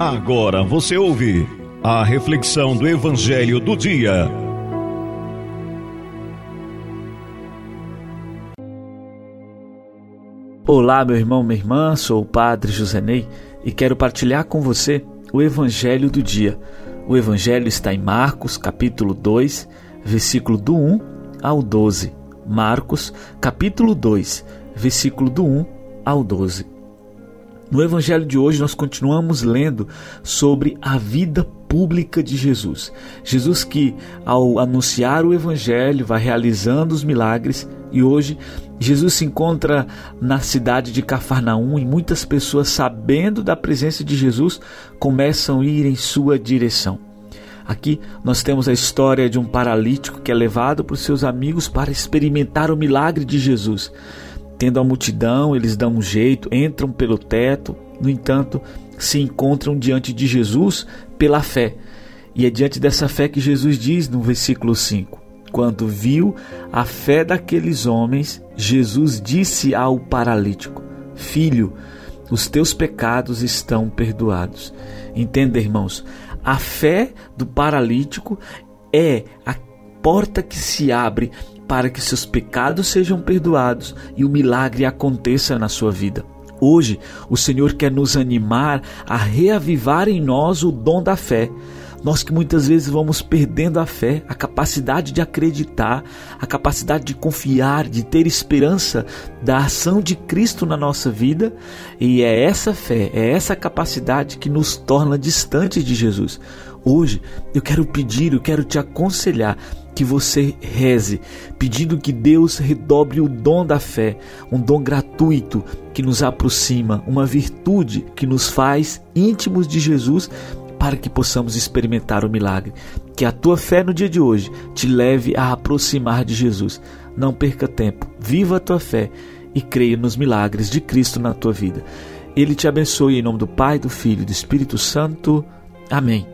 Agora você ouve a reflexão do Evangelho do Dia. Olá, meu irmão, minha irmã, sou o Padre José Ney e quero partilhar com você o Evangelho do Dia. O Evangelho está em Marcos, capítulo 2, versículo do 1 ao 12. Marcos, capítulo 2, versículo do 1 ao 12. No Evangelho de hoje, nós continuamos lendo sobre a vida pública de Jesus. Jesus, que ao anunciar o Evangelho, vai realizando os milagres, e hoje Jesus se encontra na cidade de Cafarnaum e muitas pessoas, sabendo da presença de Jesus, começam a ir em sua direção. Aqui nós temos a história de um paralítico que é levado por seus amigos para experimentar o milagre de Jesus. Tendo a multidão, eles dão um jeito, entram pelo teto, no entanto, se encontram diante de Jesus pela fé. E é diante dessa fé que Jesus diz no versículo 5: Quando viu a fé daqueles homens, Jesus disse ao paralítico: Filho, os teus pecados estão perdoados. Entenda, irmãos, a fé do paralítico é a porta que se abre para que seus pecados sejam perdoados e o milagre aconteça na sua vida. Hoje, o Senhor quer nos animar a reavivar em nós o dom da fé. Nós que muitas vezes vamos perdendo a fé, a capacidade de acreditar, a capacidade de confiar, de ter esperança da ação de Cristo na nossa vida, e é essa fé, é essa capacidade que nos torna distantes de Jesus. Hoje eu quero pedir, eu quero te aconselhar que você reze, pedindo que Deus redobre o dom da fé, um dom gratuito que nos aproxima, uma virtude que nos faz íntimos de Jesus para que possamos experimentar o milagre. Que a tua fé no dia de hoje te leve a aproximar de Jesus. Não perca tempo, viva a tua fé e creia nos milagres de Cristo na tua vida. Ele te abençoe em nome do Pai, do Filho e do Espírito Santo. Amém.